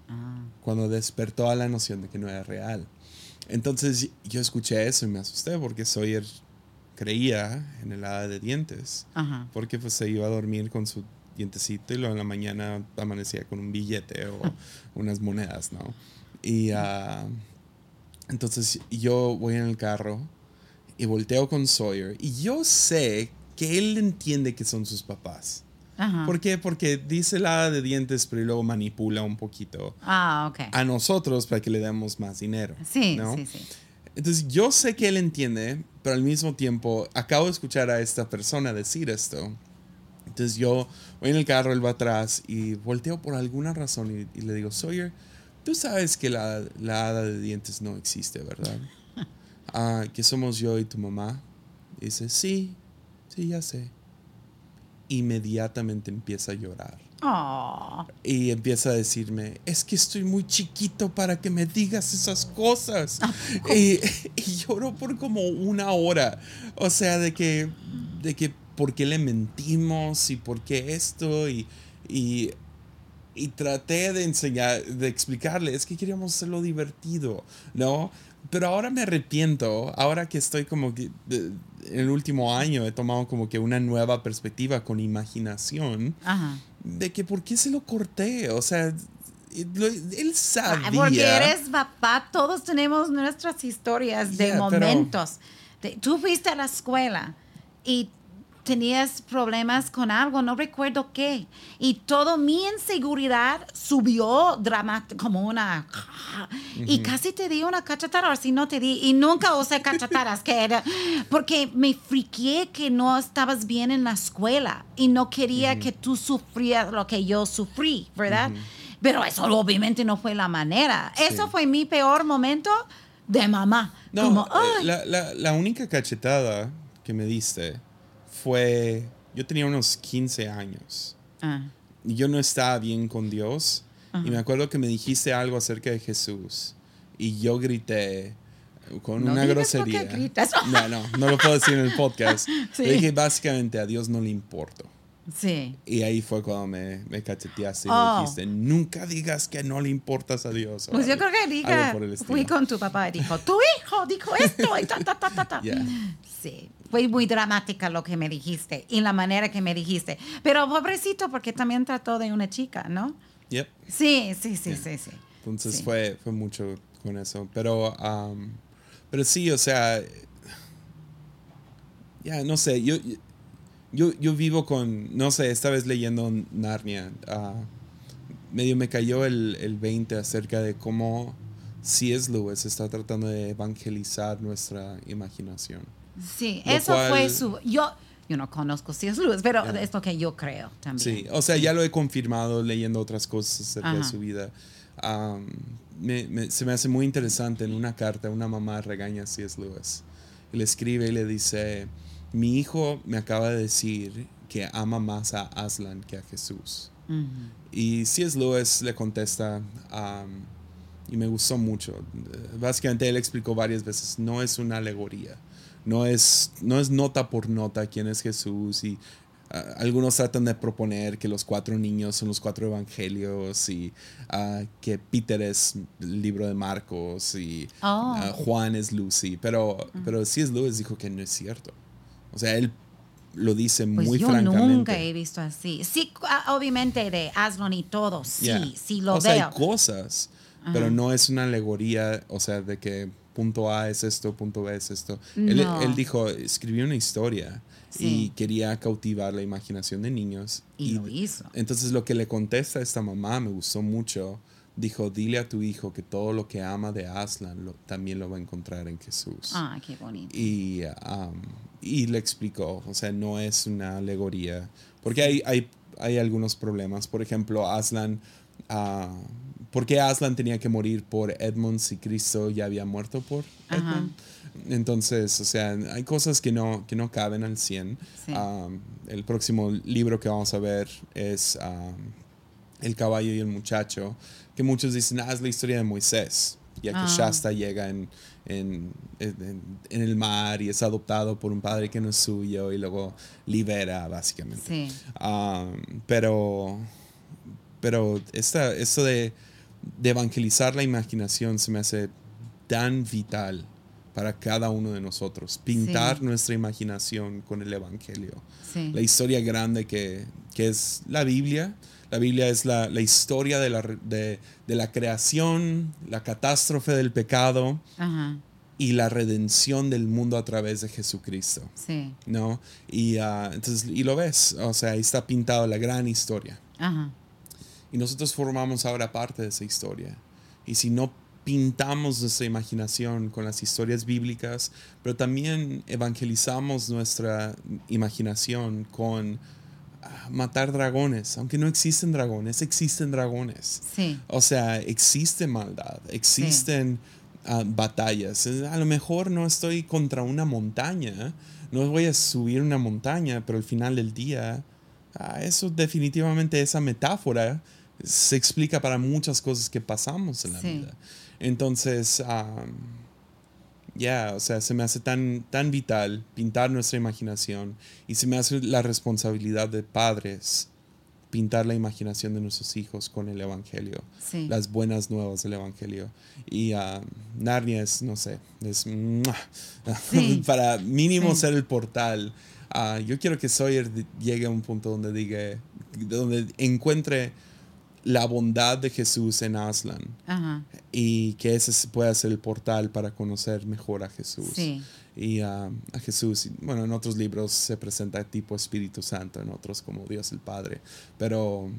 Ah. Cuando despertó a la noción de que no era real. Entonces yo escuché eso y me asusté porque Sawyer creía en el hada de dientes. Porque pues se iba a dormir con su dientecito y luego en la mañana amanecía con un billete o unas monedas, ¿no? Y uh, entonces yo voy en el carro y volteo con Sawyer y yo sé que él entiende que son sus papás. ¿Por qué? Porque dice la de dientes, pero luego manipula un poquito ah, okay. a nosotros para que le demos más dinero. Sí, sí, sí. Entonces yo sé que él entiende, pero al mismo tiempo acabo de escuchar a esta persona decir esto. Entonces yo voy en el carro, él va atrás y volteo por alguna razón y le digo, Sawyer, Tú sabes que la, la hada de dientes no existe, ¿verdad? Ah, que somos yo y tu mamá. dice, sí, sí, ya sé. Inmediatamente empieza a llorar. Y empieza a decirme, es que estoy muy chiquito para que me digas esas cosas. y, y lloró por como una hora. O sea, de que, de que por qué le mentimos y por qué esto. Y, y y traté de enseñar, de explicarle, es que queríamos hacerlo divertido, ¿no? Pero ahora me arrepiento, ahora que estoy como que en el último año he tomado como que una nueva perspectiva con imaginación de que por qué se lo corté, o sea, él sabía. Porque eres papá, todos tenemos nuestras historias de momentos. Tú fuiste a la escuela y tenías problemas con algo, no recuerdo qué. Y toda mi inseguridad subió dramático, como una... Y casi te di una cachetada, si no te di, y nunca usé cachetadas, que era, porque me friqué que no estabas bien en la escuela y no quería que tú sufrías lo que yo sufrí, ¿verdad? Pero eso obviamente no fue la manera. Eso fue mi peor momento de mamá. No, eh, la, la, la única cachetada que me diste fue, yo tenía unos 15 años. Ah. Y yo no estaba bien con Dios. Y me acuerdo que me dijiste algo acerca de Jesús. Y yo grité con una grosería. No, no, no lo puedo decir en el podcast. Le dije básicamente a Dios no le importo. Sí. Y ahí fue cuando me, me cacheteaste y me oh. dijiste, nunca digas que no le importas a Dios. Pues yo creo que diga, fui con tu papá y dijo, tu hijo dijo esto y ta, ta, ta, ta, ta. Sí, fue muy dramática lo que me dijiste y la manera que me dijiste. Pero pobrecito, porque también trató de una chica, ¿no? Yep. Sí, sí, sí, sí, sí. Entonces Fue, fue mucho con eso. Pero, um, pero sí, o sea, ya, no sé, yo yo, yo vivo con, no sé, esta vez leyendo Narnia, ah, medio me cayó el, el 20 acerca de cómo C.S. Lewis está tratando de evangelizar nuestra imaginación. Sí, eso fue su... Yo, yo no conozco C.S. Lewis, pero es lo que yo creo también. Sí, o sea, ya lo he confirmado leyendo otras cosas acerca de su vida. se me hace muy interesante en una carta, una mamá regaña a C.S. Lewis. Le escribe y le dice, mi hijo me acaba de decir que ama más a Aslan que a Jesús. Y C.S. Lewis le contesta, y me gustó mucho. Básicamente él explicó varias veces, no es una alegoría, no es, no es nota por nota quién es Jesús y ah, algunos tratan de proponer que los cuatro niños son los cuatro evangelios y ah, que Peter es el libro de Marcos y oh. ah, Juan es Lucy, pero, pero C.S. Lewis dijo que no es cierto. O sea, él lo dice pues muy yo francamente. nunca he visto así. Sí, obviamente de Aslan y todo, sí, sí lo o veo. Sea, hay cosas, pero no es una alegoría, o sea, de que punto A es esto, punto B es esto. Él, dijo, escribió una historia y quería cautivar la imaginación de niños. Y, lo hizo. Entonces lo que le contesta a esta mamá me gustó mucho. Dijo, dile a tu hijo que todo lo que ama de Aslan también lo va a encontrar en Jesús. Ah, qué bonito. Y, um, y le explicó, o sea, no es una alegoría, porque hay, hay, hay algunos problemas. Por ejemplo, Aslan... Uh, ¿Por qué Aslan tenía que morir por Edmund si Cristo ya había muerto por Edmund? Entonces, o sea, hay cosas que no, que no caben al 100. Um, el próximo libro que vamos a ver es um, El caballo y el muchacho, que muchos dicen, ah, es la historia de Moisés, ya que ah. Shasta llega en, en, en, el mar y es adoptado por un padre que no es suyo y luego libera, básicamente. Um, pero, pero esta, esto de de evangelizar la imaginación se me hace tan vital para cada uno de nosotros. Pintar nuestra imaginación con el Evangelio. La historia grande que, es la Biblia. La Biblia es la, historia de la, de, la, creación, la catástrofe del pecado y la redención del mundo a través de Jesucristo. ¿no? Y, ah, entonces, y lo ves, o sea, ahí está pintado la gran historia. Ajá. Y nosotros formamos ahora parte de esa historia. Y si no pintamos nuestra imaginación con las historias bíblicas, pero también evangelizamos nuestra imaginación con ah, matar dragones, aunque no existen dragones, existen dragones. Sí. O sea, existe maldad, existen ah, batallas. A lo mejor no estoy contra una montaña, no voy a subir una montaña, pero al final del día, ah, eso definitivamente, esa metáfora se explica para muchas cosas que pasamos en la vida. Entonces, ya, o sea, se me hace tan, tan vital pintar nuestra imaginación y se me hace la responsabilidad de padres pintar la imaginación de nuestros hijos con el Evangelio, las buenas nuevas del Evangelio. Y Narnia es, no sé, es para mínimo ser el portal. Ah, yo quiero que Sawyer llegue a un punto donde diga, donde encuentre la bondad de Jesús en Aslan y que ese pueda ser el portal para conocer mejor a Jesús. Y a Jesús, bueno, en otros libros se presenta tipo Espíritu Santo, en otros como Dios el Padre, pero,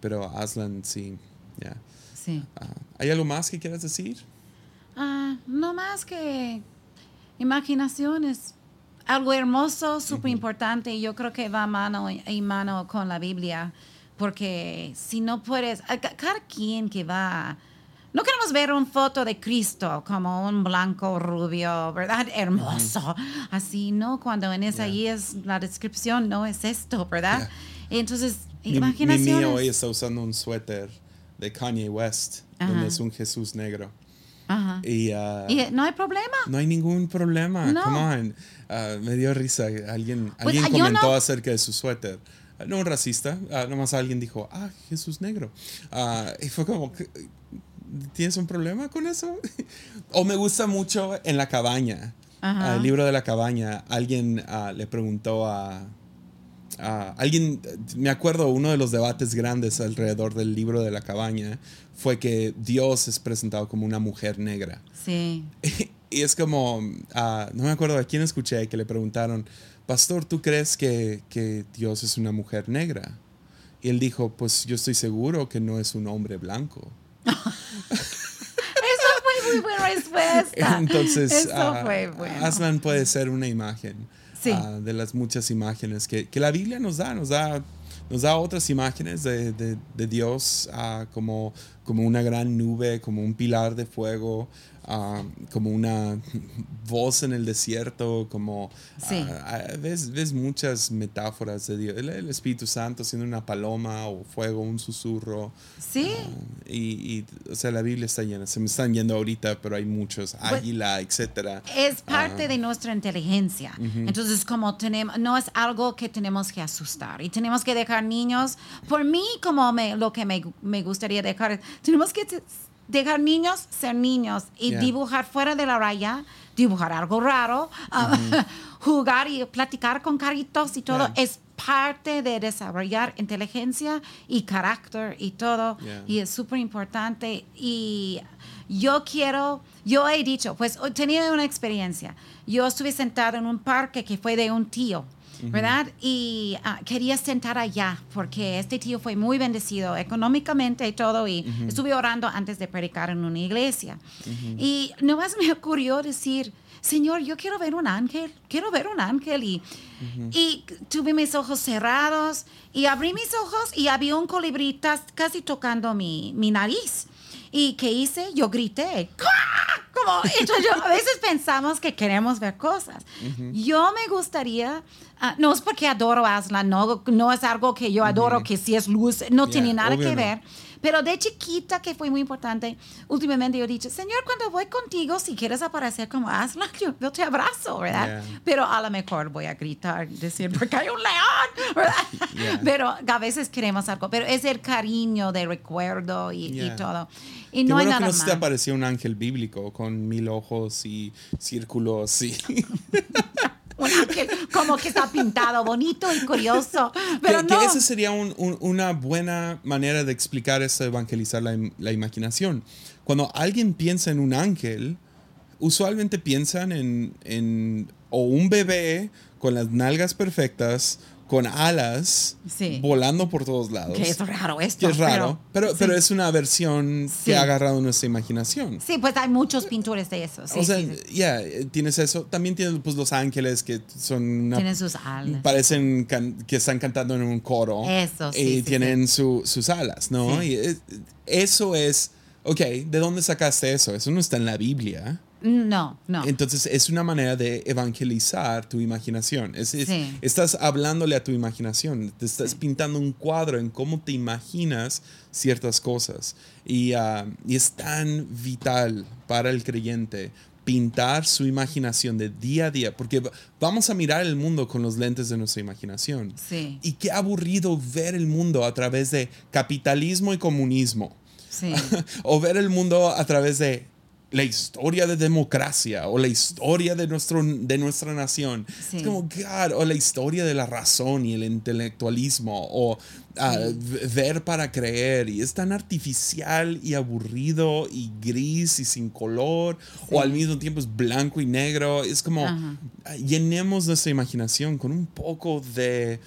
pero Aslan sí, ya. Sí. Ah, ¿Hay algo más que quieras decir? Ah, no más que imaginación es algo hermoso, súper importante, y yo creo que va mano y mano con la Biblia. Porque si no puedes, cada quien que va, no queremos ver una foto de Cristo como un blanco rubio, ¿verdad? Hermoso. Así, ¿no? Cuando en esa ahí es la descripción, no es esto, ¿verdad? Entonces, imaginación. Mi, mío hoy está usando un suéter de Kanye West, donde es un Jesús negro. Ajá. Y, uh, y, no hay problema. No hay ningún problema. No. Come on. Uh, me dio risa. Alguien, pues, alguien comentó acerca de su suéter no un racista, uh, nomás alguien dijo, ah, Jesús negro. Ah, y fue como, ¿tienes un problema con eso? o me gusta mucho en la cabaña, el libro de la cabaña, alguien ah, le preguntó a, alguien, me acuerdo, uno de los debates grandes alrededor del libro de la cabaña fue que Dios es presentado como una mujer negra. Sí. y es como, ah, no me acuerdo a quién escuché que le preguntaron, Pastor, ¿tú crees que, que Dios es una mujer negra? Y él dijo, pues yo estoy seguro que no es un hombre blanco. Eso fue muy buena respuesta. Entonces, Eso ah, fue bueno. Aslan puede ser una imagen Sí. ah, de las muchas imágenes que, que la Biblia nos da, nos da, nos da otras imágenes de, de- de Dios ah, como, como una gran nube, como un pilar de fuego, ah, como una voz en el desierto, como Sí. ah, ves, ves muchas metáforas de Dios, el, el Espíritu Santo siendo una paloma o fuego, un susurro. Sí. Y, y, o sea, la Biblia está llena. Se me están yendo ahorita, pero hay muchos. Águila, etcétera. es parte de nuestra inteligencia. Entonces, como tenemos, no es algo que tenemos que asustar y tenemos que dejar niños. Por mí, como me, lo que me, me gustaría dejar, tenemos que dejar niños ser niños y Yeah. dibujar fuera de la raya, dibujar algo raro, ah, jugar y platicar con caritos y todo. Yeah. Es parte de desarrollar inteligencia y carácter y todo. Yeah. Y es súper importante. Y yo quiero, yo he dicho, pues hoy tenía una experiencia. Yo estuve sentado en un parque que fue de un tío. ¿Verdad? Y ah, quería sentar allá porque este tío fue muy bendecido económicamente y todo y estuve orando antes de predicar en una iglesia. Y nomás me ocurrió decir, Señor, yo quiero ver un ángel, quiero ver un ángel. Y, y tuve mis ojos cerrados y abrí mis ojos y había un colibrita casi tocando mi, mi nariz. ¿Y qué hice? Yo grité. Entonces yo- a veces pensamos que queremos ver cosas. Yo me gustaría, ah, no es porque adoro Aslan, no, no es algo que yo adoro, que si es luz, no Yeah, tiene nada que no. Pero de chiquita, que fue muy importante, últimamente yo he dicho, Señor, cuando voy contigo, si quieres aparecer como Aslan, yo, yo te abrazo, ¿verdad? Yeah. Pero a lo mejor voy a gritar, decir, porque hay un león, ¿verdad? Yeah. Pero a veces queremos algo, pero es el cariño de recuerdo y, y Yeah. todo. Y Qué no hay bueno que nada no se te apareció un ángel bíblico con mil ojos y círculos y Un ángel como que está pintado bonito y curioso. Pero que, no. que esa sería un- un- una buena manera de explicar eso, evangelizar la, la imaginación. Cuando alguien piensa en un ángel, usualmente piensan en, en o un bebé con las nalgas perfectas, con alas, Sí. volando por todos lados. Que es raro esto. Que es raro, pero, pero, sí. es una versión Sí. que ha agarrado nuestra imaginación. Sí, pues hay muchos pintores de eso. O sea, ya, eh, tienes eso. También tienes pues, los ángeles que son una Tienen sus alas. parecen que están cantando en un coro. Eso, sí, Y tienen su- sus alas, ¿no? Y es- eso es, ok, ¿de dónde sacaste eso? Eso no está en la Biblia. No, no. Entonces es una manera de evangelizar tu imaginación. Es, es- Sí. Estás hablándole a tu imaginación, te estás pintando un cuadro en cómo te imaginas ciertas cosas. Y, ah, y es tan vital para el creyente pintar su imaginación de día a día, porque va- vamos a mirar el mundo con los lentes de nuestra imaginación. Sí, Y qué aburrido ver el mundo a través de capitalismo y comunismo sí. o ver el mundo a través de la historia de democracia o la historia de, nuestro, de nuestra nación. Sí. Es como, God, o la historia de la razón y el intelectualismo, o ah, ver para creer, y es tan artificial y aburrido y gris y sin color, o al mismo tiempo es blanco y negro. Es como, ah, llenemos nuestra imaginación con un poco de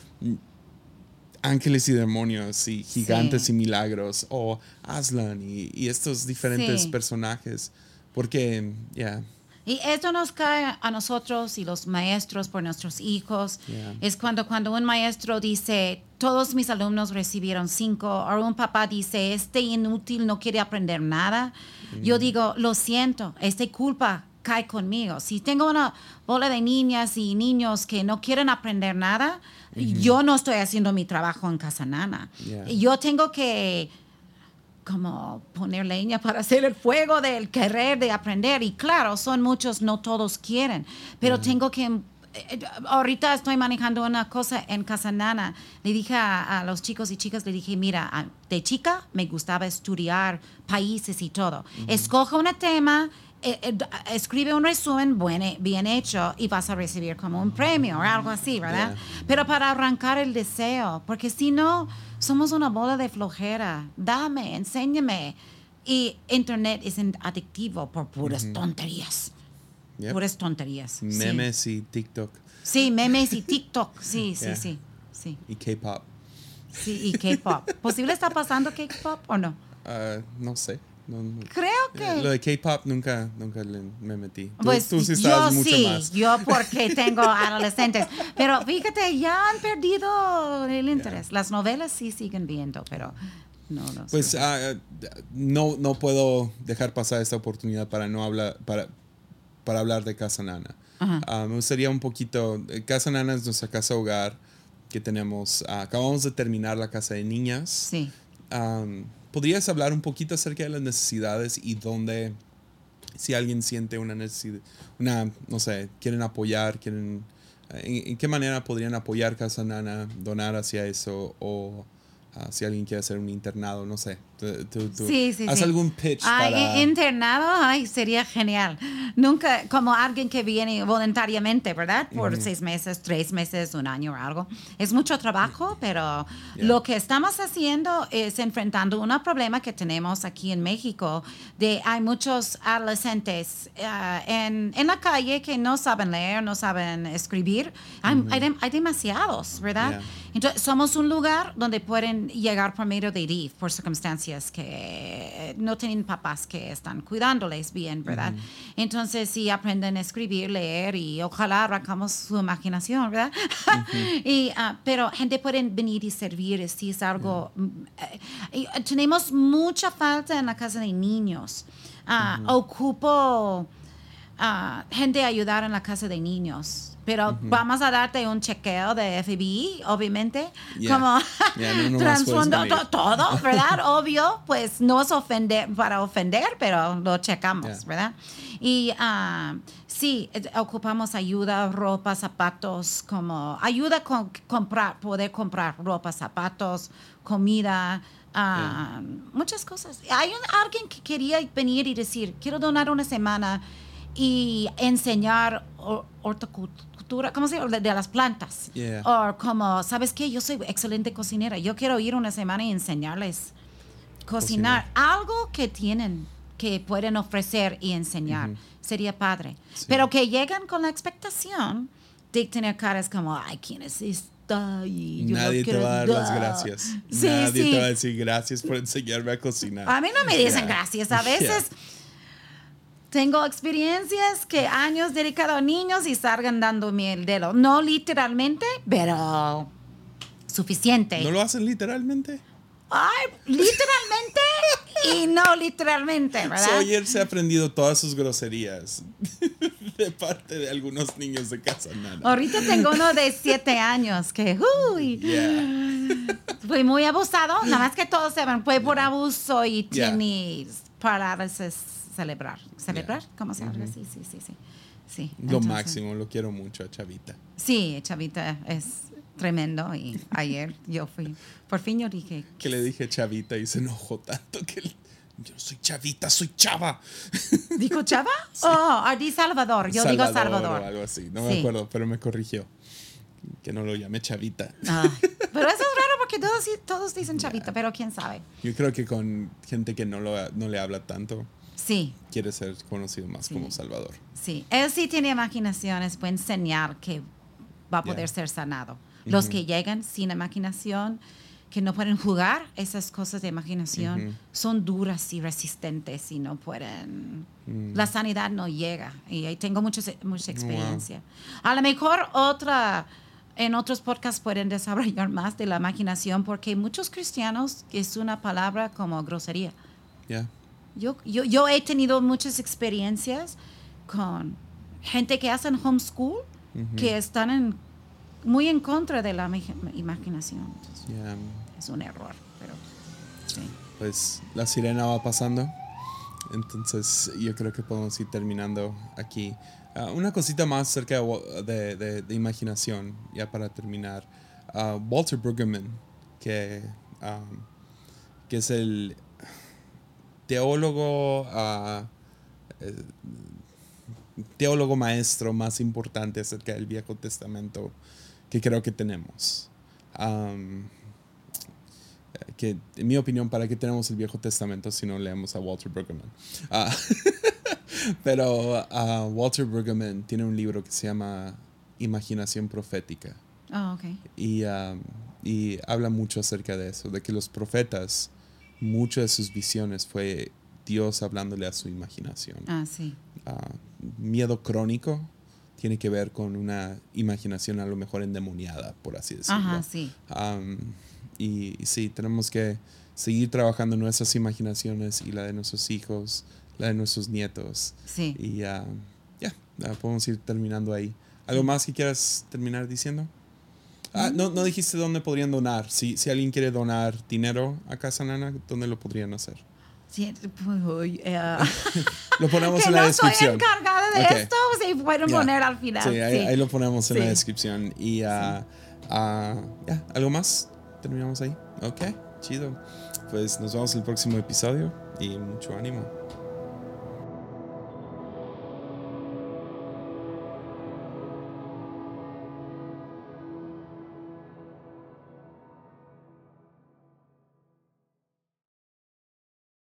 ángeles y demonios y gigantes Sí. y milagros o Aslan y, y estos diferentes Sí. personajes porque ya Y esto nos cae a nosotros y los maestros por nuestros hijos. Yeah. Es cuando, cuando un maestro dice, todos mis alumnos recibieron cinco, o un papá dice, este inútil no quiere aprender nada. Yo digo, lo siento, esta culpa cae conmigo. Si tengo una bola de niñas y niños que no quieren aprender nada, yo no estoy haciendo mi trabajo en casa nana. Yeah. Yo tengo que como poner leña para hacer el fuego del querer de aprender. Y claro, son muchos, no todos quieren, pero tengo que... Ahorita estoy manejando una cosa en Casa Nana. Le dije a, a los chicos y chicas, le dije, mira, de chica me gustaba estudiar países y todo. Escoge un tema, eh, eh, escribe un resumen buen- bien hecho y vas a recibir como un premio o algo así, ¿verdad? Yeah. Pero para arrancar el deseo, porque si no, somos una bola de flojera. Dame, enséñame. Y Internet es adictivo por puras tonterías. Yep. puras tonterías. sí. Memes y TikTok Sí, memes y TikTok. Sí, sí, Yeah. sí. Sí, y K-pop. sí, y K-pop. ¿Posible está pasando K-pop o no? Ah, no sé. No, no. Creo Eh, Lo que. de K-pop nunca, nunca le- me metí. Tú, Pues tú sí yo estabas mucho sí, más. yo porque tengo adolescentes. Pero fíjate, ya han perdido el interés. Las novelas sí siguen viendo, pero no, no. Pues sí. ah, no, no puedo dejar pasar esta oportunidad para no hablar, para, para hablar de Casa Nana. Ah, me gustaría un poquito. eh, Casa Nana es nuestra casa hogar que tenemos. ah, acabamos de terminar la casa de niñas. Sí. Am, ¿Podrías hablar un poquito acerca de las necesidades y dónde, si alguien siente una necesidad, una, no sé, quieren apoyar, quieren, en, en qué manera podrían apoyar Casa Nana, donar hacia eso o ah, si alguien quiere hacer un internado, no sé. Tú- tú- tú- Sí, sí, ¿Haz sí. algún pitch Ay, para...? i- internado, ay, sería genial. Nunca, como alguien que viene voluntariamente, ¿verdad? Por seis meses, tres meses, un año o algo. Es mucho trabajo, pero Yeah. lo que estamos haciendo es enfrentando un problema que tenemos aquí en México, de hay muchos adolescentes ah, en, en la calle que no saben leer, no saben escribir. Hay, hay dem- hay demasiados, ¿verdad? Yeah. Entonces, somos un lugar donde pueden llegar por medio de DIF, por circunstancias que no tienen papás que están cuidándoles bien, ¿verdad? Entonces, sí aprenden a escribir, leer y ojalá arrancamos su imaginación, ¿verdad? y, ah, pero gente puede venir y servir, si es algo... mm, eh, y, eh, tenemos mucha falta en la casa de niños. Ah, Ocupo ah, gente a ayudar en la casa de niños. Pero vamos a darte un chequeo de FBI, obviamente. Yeah. Como Yeah, no, no to- todo, ¿verdad? Obvio, pues no es ofender para ofender, pero lo checamos, Yeah. ¿verdad? Y ah, sí, ocupamos ayuda, ropa, zapatos, como ayuda con comprar, poder comprar ropa, zapatos, comida, ah, muchas cosas. Hay un- alguien que quería venir y decir, quiero donar una semana y enseñar hor- horticultura, ¿cómo se llama? De, de las plantas. Yeah. O como, ¿sabes qué? Yo soy excelente cocinera. Yo quiero ir una semana y enseñarles cocinar. Algo que tienen, que pueden ofrecer y enseñar. Sería padre. Sí. Pero que llegan con la expectación de tener caras como, ay, ¿quién es esta? Y yo no Nadie te va a dar las dar". gracias. Sí, Nadie sí. te va a decir gracias por enseñarme a cocinar. A mí no me dicen Yeah. gracias. A Yeah. Tengo experiencias que años dedicados a niños y salgan dándome el dedo. No literalmente, pero suficiente. ¿No lo hacen literalmente? Ay, literalmente y no literalmente, ¿verdad? Sawyer se ha aprendido todas sus groserías de parte de algunos niños de Casa Nana. Ahorita tengo uno de siete años que uy, Yeah. fue muy abusado. Nada más que todos saben, fue por abuso y Yeah. Tiene parálisis celebrar. ¿Celebrar? Yeah. ¿Cómo se habla? Sí, sí, sí, sí. sí. Lo entonces- máximo, lo quiero mucho a Chavita. Sí, Chavita es tremendo y ayer yo fui. Por fin yo dije, Que le dije Chavita y se enojó tanto que él- yo no soy Chavita, soy Chava. ¿dijo Chava? Oh, ah, di Salvador. Yo digo Salvador. o algo así, no Sí. me acuerdo, pero me corrigió. Que no lo llame Chavita. Ay, pero eso es raro porque todos, todos dicen Chavita, pero quién sabe. Yo creo que con gente que no, lo, no le habla tanto, Sí, quiere ser conocido más Sí. como Salvador. sí. Él sí tiene imaginación, es buen señal que va a poder Yeah. ser sanado. Los que llegan sin imaginación, que no pueden jugar esas cosas de imaginación, Ujú. son duras y resistentes y no pueden... Mm. La sanidad no llega. Y ahí tengo mucha, mucha experiencia. A lo mejor otra... En otros podcasts pueden desarrollar más de la imaginación porque muchos cristianos es una palabra como grosería. Ya. Yo, yo, yo he tenido muchas experiencias con gente que hacen homeschool Ujú. que están en, muy en contra de la imag- imaginación. Entonces, Ya. es un error, pero sí. Pues la sirena va pasando. Entonces yo creo que podemos ir terminando aquí. Ah, una cosita más acerca de, de- imaginación, ya para terminar. Ah, Walter Brueggemann, que, um, que es el teólogo, ah, eh, teólogo maestro más importante acerca del Viejo Testamento que creo que tenemos. Que en mi opinión, ¿para qué tenemos el Viejo Testamento si no leemos a Walter Brueggemann? Ah, Pero uh, Walter Brueggemann tiene un libro que se llama Imaginación Profética. Oh, ok. Y, um, y habla mucho acerca de eso, de que los profetas, muchas de sus visiones fue Dios hablándole a su imaginación. Ah, sí. Uh, miedo crónico tiene que ver con una imaginación a lo mejor endemoniada, por así decirlo. Ajá, sí. Um, y, y sí, tenemos que seguir trabajando nuestras imaginaciones y la de nuestros hijos, la de nuestros nietos. Sí. Y ya, ya, ya podemos ir terminando ahí. ¿Algo más que quieras terminar diciendo? Ah, no, no dijiste dónde podrían donar. Si, si alguien quiere donar dinero a Casa Nana, ¿dónde lo podrían hacer? Sí, pues, uy, eh, Lo ponemos que en la no descripción. soy encargada de Ok. esto, sí, pueden Ya. poner al final. Sí, ahí, sí. ahí lo ponemos en la Sí. descripción. Y ah, ah, ya, ¿algo más? Terminamos ahí. Ok, chido. Pues nos vemos en el próximo episodio y mucho ánimo.